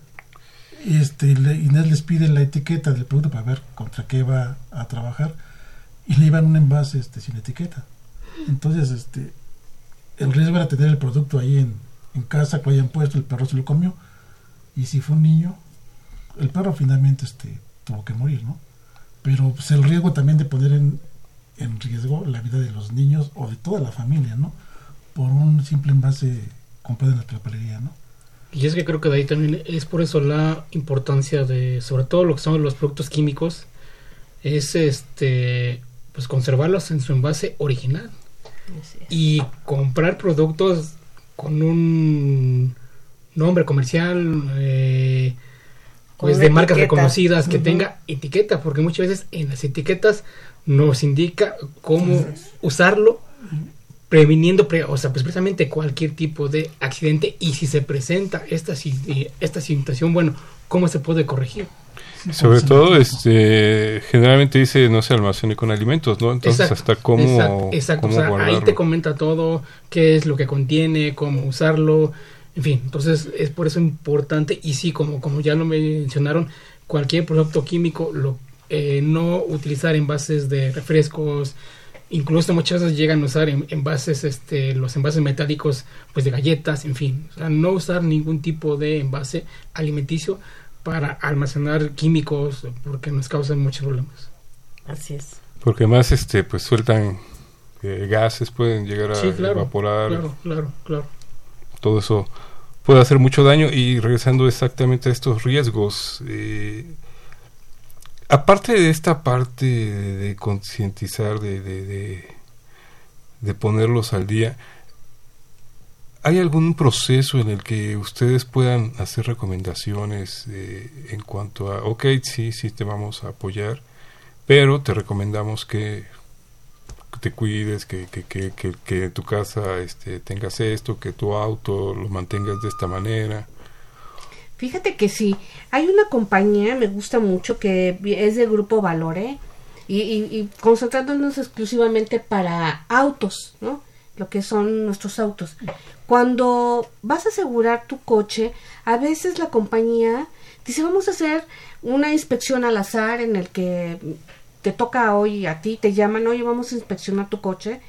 este, Inés les pide la etiqueta del producto para ver contra qué va a trabajar y le iban un envase este, sin etiqueta. Entonces, este, el riesgo era tener el producto ahí en, en casa que hayan puesto, el perro se lo comió y si fue un niño, el perro finalmente este, tuvo que morir, ¿no? Pero pues, el riesgo también de poner en, en riesgo la vida de los niños o de toda la familia, ¿no? Por un simple envase comprado en la papelería, ¿no? Y es que creo que de ahí también es por eso la importancia de, sobre todo lo que son los productos químicos, es este, pues conservarlos en su envase original. Y comprar productos con un nombre comercial, eh, pues de marcas reconocidas, que tenga etiqueta, porque muchas veces en las etiquetas nos indica cómo usarlo previniendo, o sea, pues precisamente cualquier tipo de accidente y si se presenta esta, esta situación, bueno, ¿cómo se puede corregir? Sobre todo, este, generalmente dice no se almacene con alimentos, ¿no? Entonces hasta cómo, exacto, ahí te comenta todo, qué es lo que contiene, cómo usarlo, en fin, entonces es por eso importante y sí, como, como ya lo mencionaron, cualquier producto químico, lo, eh, no utilizar envases de refrescos, incluso muchas veces llegan a usar envases, este, los envases metálicos, pues de galletas, en fin, o sea, no usar ningún tipo de envase alimenticio para almacenar químicos porque nos causan muchos problemas. Así es. Porque más, este, pues sueltan eh, gases, pueden llegar a sí, claro, evaporar. Claro, claro, claro. Todo eso puede hacer mucho daño y regresando exactamente a estos riesgos. Eh, aparte de esta parte de, concientizar, de, de, ponerlos al día, ¿hay algún proceso en el que ustedes puedan hacer recomendaciones eh, en cuanto a, ok, sí, sí te vamos a apoyar, pero te recomendamos que te cuides, que, que, que, que, tu casa este, tengas esto, que tu auto lo mantengas de esta manera? Fíjate que sí, hay una compañía, me gusta mucho, que es del grupo Valore y, y, concentrándonos exclusivamente para autos, ¿no? Lo que son nuestros autos. Cuando vas a asegurar tu coche, a veces la compañía dice vamos a hacer una inspección al azar en el que te toca hoy a ti, te llaman, oye, vamos a inspeccionar tu coche.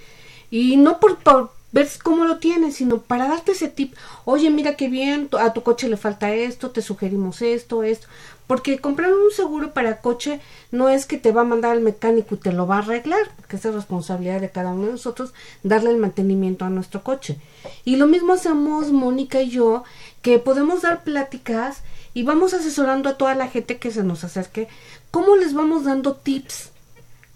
Y no por, por ver cómo lo tienes, sino para darte ese tip, oye, mira qué bien, a tu coche le falta esto, te sugerimos esto, esto, porque comprar un seguro para coche no es que te va a mandar al mecánico y te lo va a arreglar, porque es responsabilidad de cada uno de nosotros darle el mantenimiento a nuestro coche. Y lo mismo hacemos Mónica y yo, que podemos dar pláticas y vamos asesorando a toda la gente que se nos acerque, cómo les vamos dando tips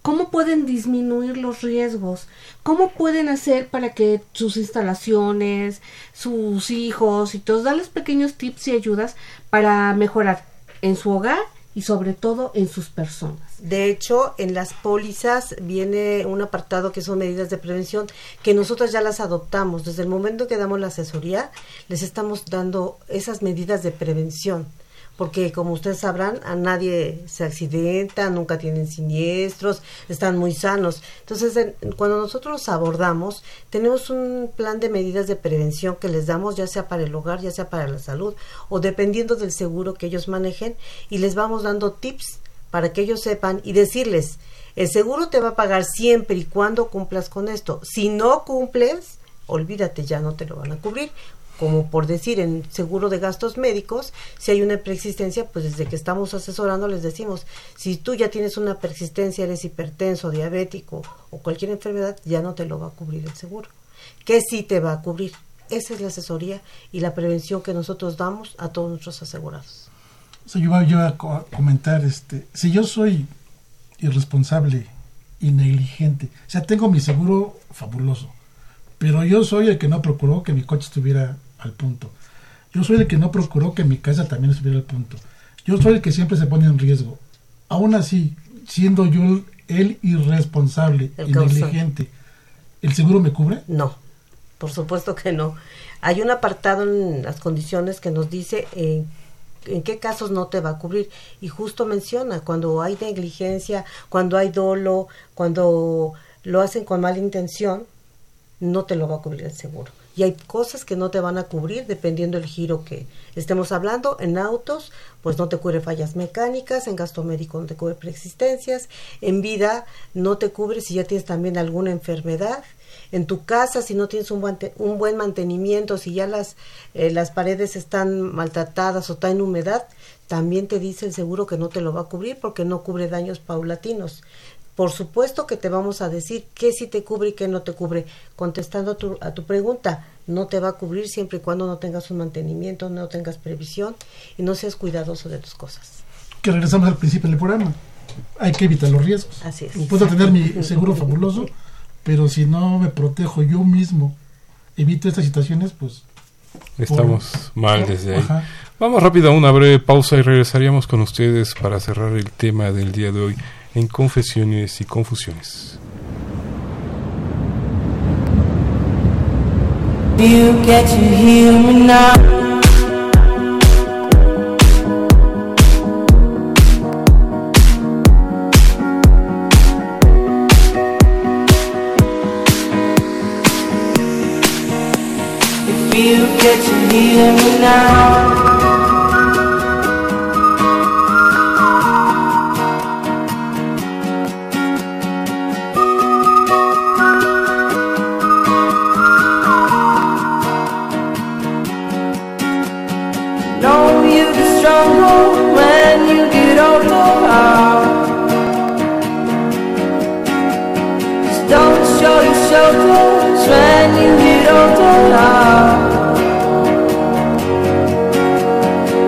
¿Cómo pueden disminuir los riesgos? ¿Cómo pueden hacer para que sus instalaciones, sus hijos y todos, darles pequeños tips y ayudas para mejorar en su hogar y sobre todo en sus personas? De hecho, en las pólizas viene un apartado que son medidas de prevención que nosotros ya las adoptamos. Desde el momento que damos la asesoría, les estamos dando esas medidas de prevención porque como ustedes sabrán, a nadie se accidenta, nunca tienen siniestros, están muy sanos. Entonces, cuando nosotros los abordamos, tenemos un plan de medidas de prevención que les damos, ya sea para el hogar, ya sea para la salud, o dependiendo del seguro que ellos manejen, y les vamos dando tips para que ellos sepan y decirles, el seguro te va a pagar siempre y cuando cumplas con esto. Si no cumples, olvídate, ya no te lo van a cubrir como por decir en seguro de gastos médicos, si hay una preexistencia, pues desde que estamos asesorando les decimos, si tú ya tienes una persistencia, eres hipertenso, diabético o cualquier enfermedad, ya no te lo va a cubrir el seguro. ¿Qué sí te va a cubrir? Esa es la asesoría y la prevención que nosotros damos a todos nuestros asegurados. yo voy a comentar, este, si yo soy irresponsable y negligente, o sea, tengo mi seguro fabuloso, pero yo soy el que no procuró que mi coche estuviera al punto. Yo soy el que no procuró que mi casa también estuviera al punto. Yo soy el que siempre se pone en riesgo. Aún así, siendo yo el irresponsable y negligente, ¿el seguro me cubre? No, por supuesto que no. Hay un apartado en las condiciones que nos dice eh, en qué casos no te va a cubrir. Y justo menciona cuando hay negligencia, cuando hay dolo, cuando lo hacen con mala intención, no te lo va a cubrir el seguro. y hay cosas que no te van a cubrir dependiendo del giro que estemos hablando. En autos, pues no te cubre fallas mecánicas, en gasto médico no te cubre preexistencias, en vida no te cubre si ya tienes también alguna enfermedad. En tu casa, si no tienes un buen, un buen mantenimiento, si ya las, eh, las paredes están maltratadas o están en humedad, también te dice el seguro que no te lo va a cubrir porque no cubre daños paulatinos. Por supuesto que te vamos a decir qué sí te cubre y qué no te cubre. Contestando a tu, a tu pregunta, no te va a cubrir siempre y cuando no tengas un mantenimiento, no tengas previsión y no seas cuidadoso de tus cosas. Que regresamos al principio del programa. Hay que evitar los riesgos. Así es. Puedo tener mi seguro fabuloso, pero si no me protejo yo mismo, evito estas situaciones, pues Estamos mal desde ahí. Ajá. Vamos rápido a una breve pausa y regresaríamos con ustedes para cerrar el tema del día de hoy en confesiones y confusiones. You get to hear me now. You get to hear me now. Don't show your shoulders when you get.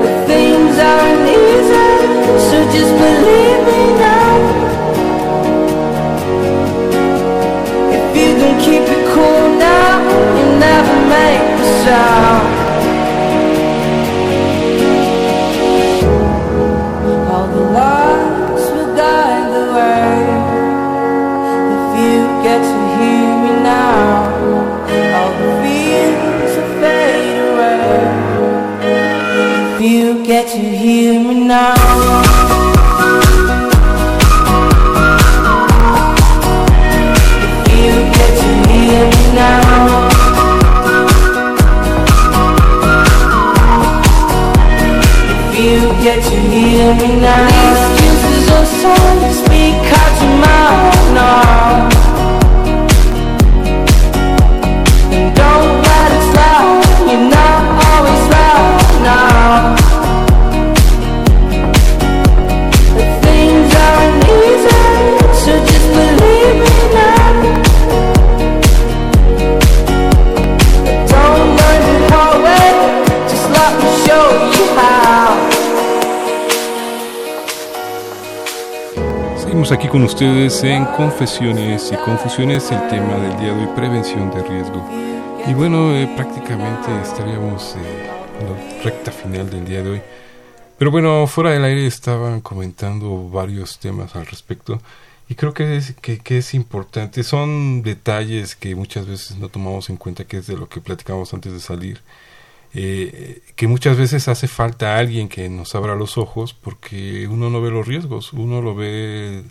The things aren't easy, so just believe me now. If you can keep it cool now, you never make a sound. Now. If you get to hear me now. If you get to hear me now. Excuses or songs speak out your mouth now. Aquí con ustedes en Confesiones y Confusiones, el tema del día de hoy, prevención de riesgo. Y bueno, eh, prácticamente estaríamos eh, en la recta final del día de hoy. Pero bueno, fuera del aire estaban comentando varios temas al respecto y creo que es, que, que es importante. Son detalles que muchas veces no tomamos en cuenta, que es de lo que platicamos antes de salir. Eh, que muchas veces hace falta alguien que nos abra los ojos porque uno no ve los riesgos, uno lo ve...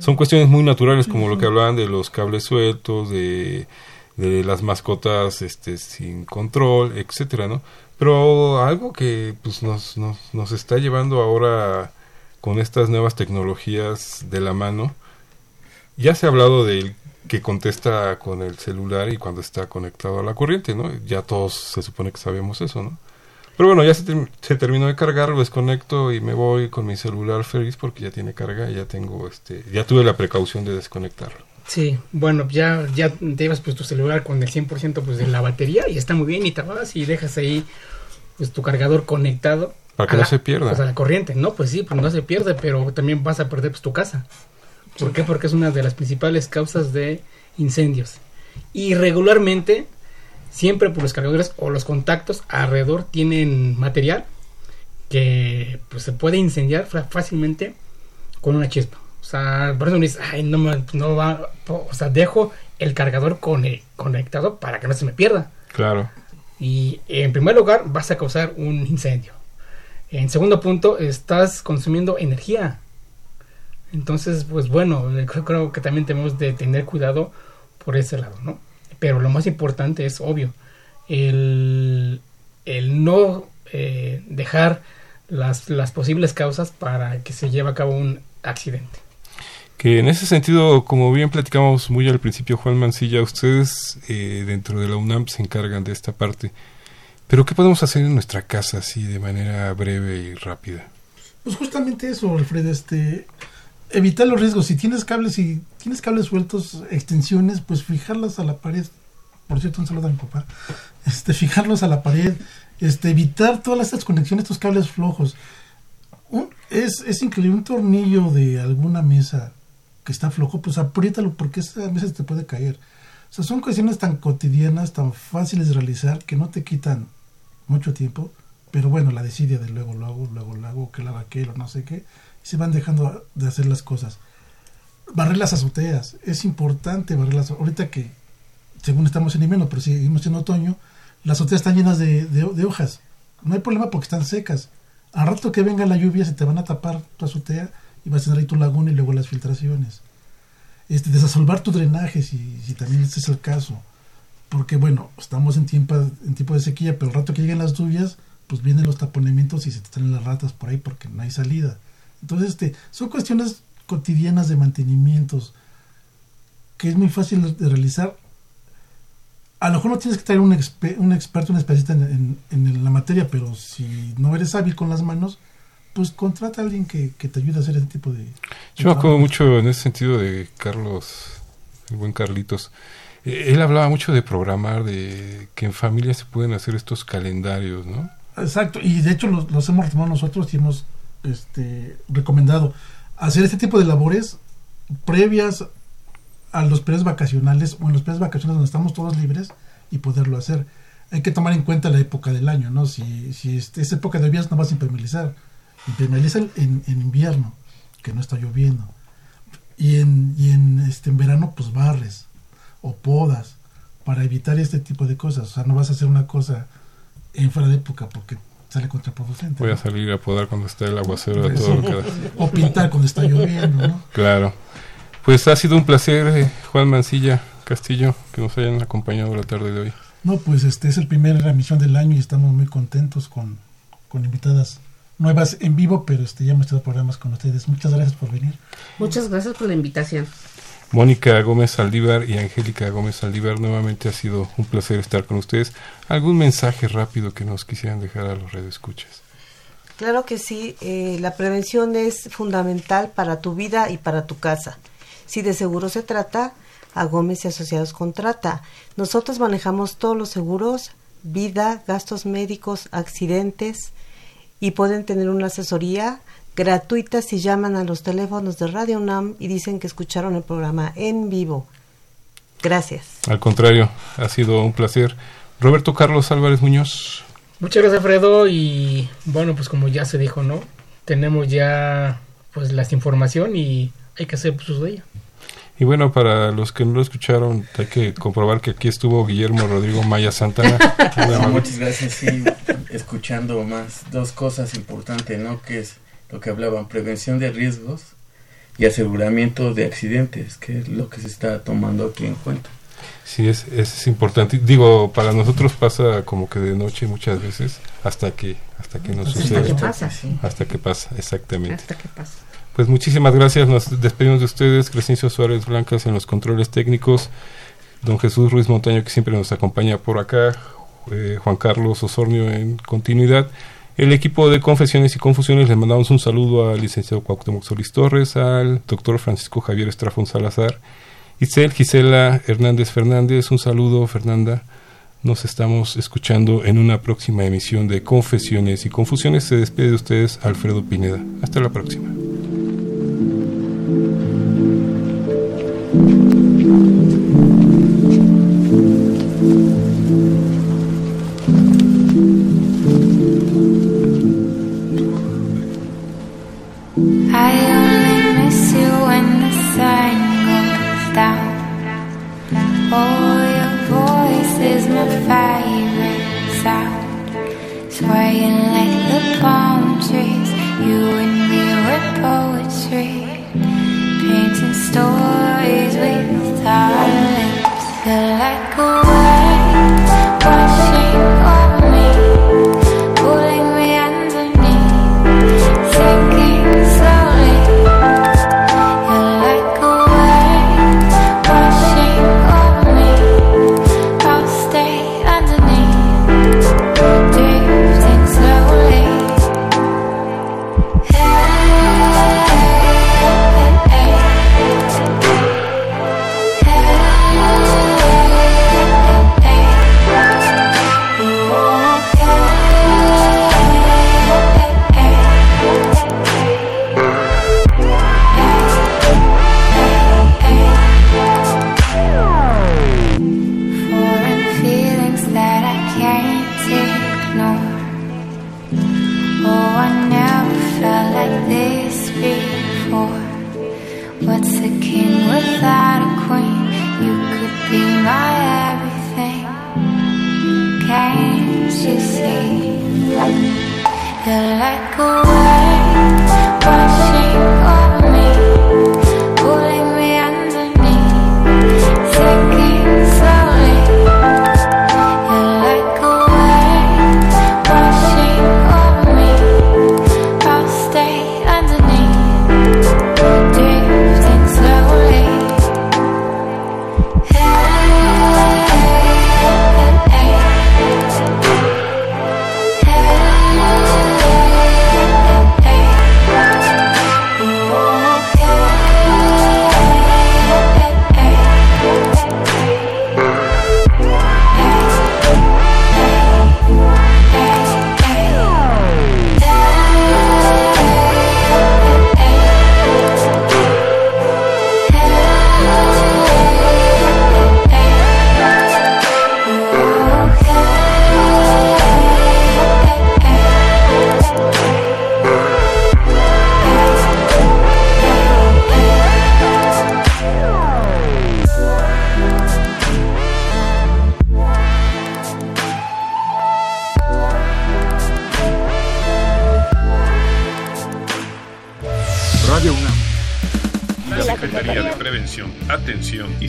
Son cuestiones muy naturales como lo que hablaban de los cables sueltos, de, de las mascotas este, sin control, etcétera, ¿no? Pero algo que pues, nos, nos, nos está llevando ahora con estas nuevas tecnologías de la mano, ya se ha hablado del que contesta con el celular y cuando está conectado a la corriente, ¿no? Ya todos se supone que sabemos eso, ¿no? Pero bueno, ya se, ter- se terminó de cargar, lo desconecto y me voy con mi celular feliz porque ya tiene carga y ya tengo, este, ya tuve la precaución de desconectarlo. Sí, bueno, ya, ya te llevas pues tu celular con el 100% pues de la batería y está muy bien y te vas y dejas ahí pues tu cargador conectado. Para que no la- se pierda. Pues a la corriente, no, pues sí, pues no se pierde, pero también vas a perder pues tu casa. ¿Por qué? Porque es una de las principales causas de incendios. Y regularmente, siempre por los cargadores o los contactos alrededor tienen material que pues se puede incendiar fácilmente con una chispa. O sea, por eso me dices, ay, no, me- no va, o sea, dejo el cargador con- conectado para que no se me pierda. Claro. Y en primer lugar, vas a causar un incendio. En segundo punto, estás consumiendo energía. Entonces, pues bueno, eh, creo, que también tenemos de tener cuidado por ese lado, ¿no? Pero lo más importante es obvio, el, el no eh, dejar las, las posibles causas para que se lleve a cabo un accidente. Que en ese sentido, como bien platicamos muy al principio, Juan Mancilla, ustedes eh, dentro de la UNAM se encargan de esta parte. Pero ¿qué podemos hacer en nuestra casa así de manera breve y rápida? Pues justamente eso, Alfredo, este evitar los riesgos. Si tienes cables y tienes cables sueltos, extensiones, pues fijarlas a la pared. Por cierto, un saludo a mi papá. Este, fijarlos a la pared, este, evitar todas estas conexiones, estos cables flojos. Un- es, es increíble, un tornillo de alguna mesa que está flojo, pues apriétalo porque esa mesa te puede caer. O sea, son cuestiones tan cotidianas, tan fáciles de realizar, que no te quitan mucho tiempo, pero bueno, la desidia de luego lo hago, luego lo hago, que la aquel o no sé qué, se van dejando de hacer las cosas. Barrer las azoteas, es importante barrer las ahorita que según estamos en invierno, pero seguimos en otoño, las azoteas están llenas de, de- de hojas. No hay problema porque están secas. Al rato que venga la lluvia se te van a tapar tu azotea y vas a tener ahí tu laguna y luego las filtraciones. Este, desasolvar tu drenaje si, si también este es el caso. Porque bueno, estamos en tiempo, en tiempo de sequía, pero al rato que lleguen las lluvias, pues vienen los taponamientos y se te traen las ratas por ahí porque no hay salida. Entonces, este, son cuestiones cotidianas de mantenimientos que es muy fácil de- realizar. A lo mejor no tienes que traer un, expe- un experto, un especialista en, en- en la materia, pero si no eres hábil con las manos, pues contrata a alguien que, que te ayude a hacer ese tipo de... de Yo me acuerdo mucho en ese sentido de Carlos, el buen Carlitos. Eh, Él hablaba mucho de programar, de que en familia se pueden hacer estos calendarios, ¿no? Exacto, y de hecho los, los hemos retomado nosotros y hemos este, recomendado hacer este tipo de labores previas a los periodos vacacionales o en los periodos vacacionales donde estamos todos libres y poderlo hacer. Hay que tomar en cuenta la época del año, ¿no? Si, si este- es época de lluvias no vas a impermeabilizar. Impermeabiliza en, en invierno, que no está lloviendo. Y en, y en, este, en verano pues barres o podas para evitar este tipo de cosas. O sea, no vas a hacer una cosa en fuera de época porque sale contraproducente. Voy a ¿no? salir a podar cuando esté el aguacero de todo lo que da. O pintar cuando está lloviendo, ¿no? Claro. Pues ha sido un placer, eh, Juan Mancilla Castillo, que nos hayan acompañado la tarde de hoy. No, pues este es el primer emisión del año y estamos muy contentos con, con invitadas nuevas en vivo, pero este ya hemos tenido programas con ustedes. Muchas gracias por venir. Muchas gracias por la invitación. Mónica Gómez Saldívar y Angélica Gómez Saldívar, nuevamente ha sido un placer estar con ustedes. ¿Algún mensaje rápido que nos quisieran dejar a los radioescuchas? Claro que sí, eh, la prevención es fundamental para tu vida y para tu casa. Si de seguro se trata, a Gómez y Asociados contrata. Nosotros manejamos todos los seguros, vida, gastos médicos, accidentes y pueden tener una asesoría gratuita si llaman a los teléfonos de Radio UNAM y dicen que escucharon el programa en vivo. Gracias. Al contrario, ha sido un placer. Roberto Carlos Álvarez Muñoz. Muchas gracias, Alfredo. Y bueno, pues como ya se dijo, ¿no? Tenemos ya pues la información y hay que hacer uso de ella. Y bueno, para los que no lo escucharon, hay que comprobar que aquí estuvo Guillermo Rodrigo Maya Santana. Muchas gracias, sí, escuchando más dos cosas importantes, ¿no? Que es lo que hablaban, prevención de riesgos y aseguramiento de accidentes, que es lo que se está tomando aquí en cuenta. Sí, es, es importante. Digo, para nosotros pasa como que de noche muchas veces hasta que hasta que nos Hasta sucede. que pasa, sí. Hasta que pasa, exactamente. Hasta que pasa. Pues muchísimas gracias. Nos despedimos de ustedes. Crescencio Suárez Blancas en los controles técnicos. Don Jesús Ruiz Montaño, que siempre nos acompaña por acá. eh, Juan Carlos Osornio en continuidad. El equipo de Confesiones y Confusiones le mandamos un saludo al licenciado Cuauhtémoc Solís Torres, al doctor Francisco Javier Estrafón Salazar, Itzel Gisela Hernández Fernández. Un saludo, Fernanda. Nos estamos escuchando en una próxima emisión de Confesiones y Confusiones. Se despide de ustedes Alfredo Pineda. Hasta la próxima. I only miss you when the sun goes down. Oh, your voice is my favorite sound. Swaying like the palm trees, you and me were poetry. Can't you see? You're like a wave